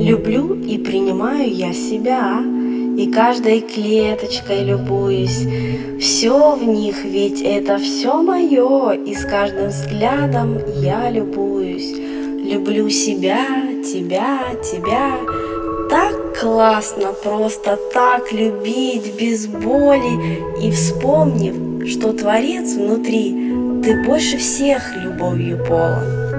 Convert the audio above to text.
Люблю и принимаю я себя, И каждой клеточкой любуюсь. Все в них, ведь это все мое, И с каждым взглядом я любуюсь. Люблю себя, тебя, тебя. Так классно просто так любить без боли И вспомнив, что Творец внутри, Ты больше всех любовью полон.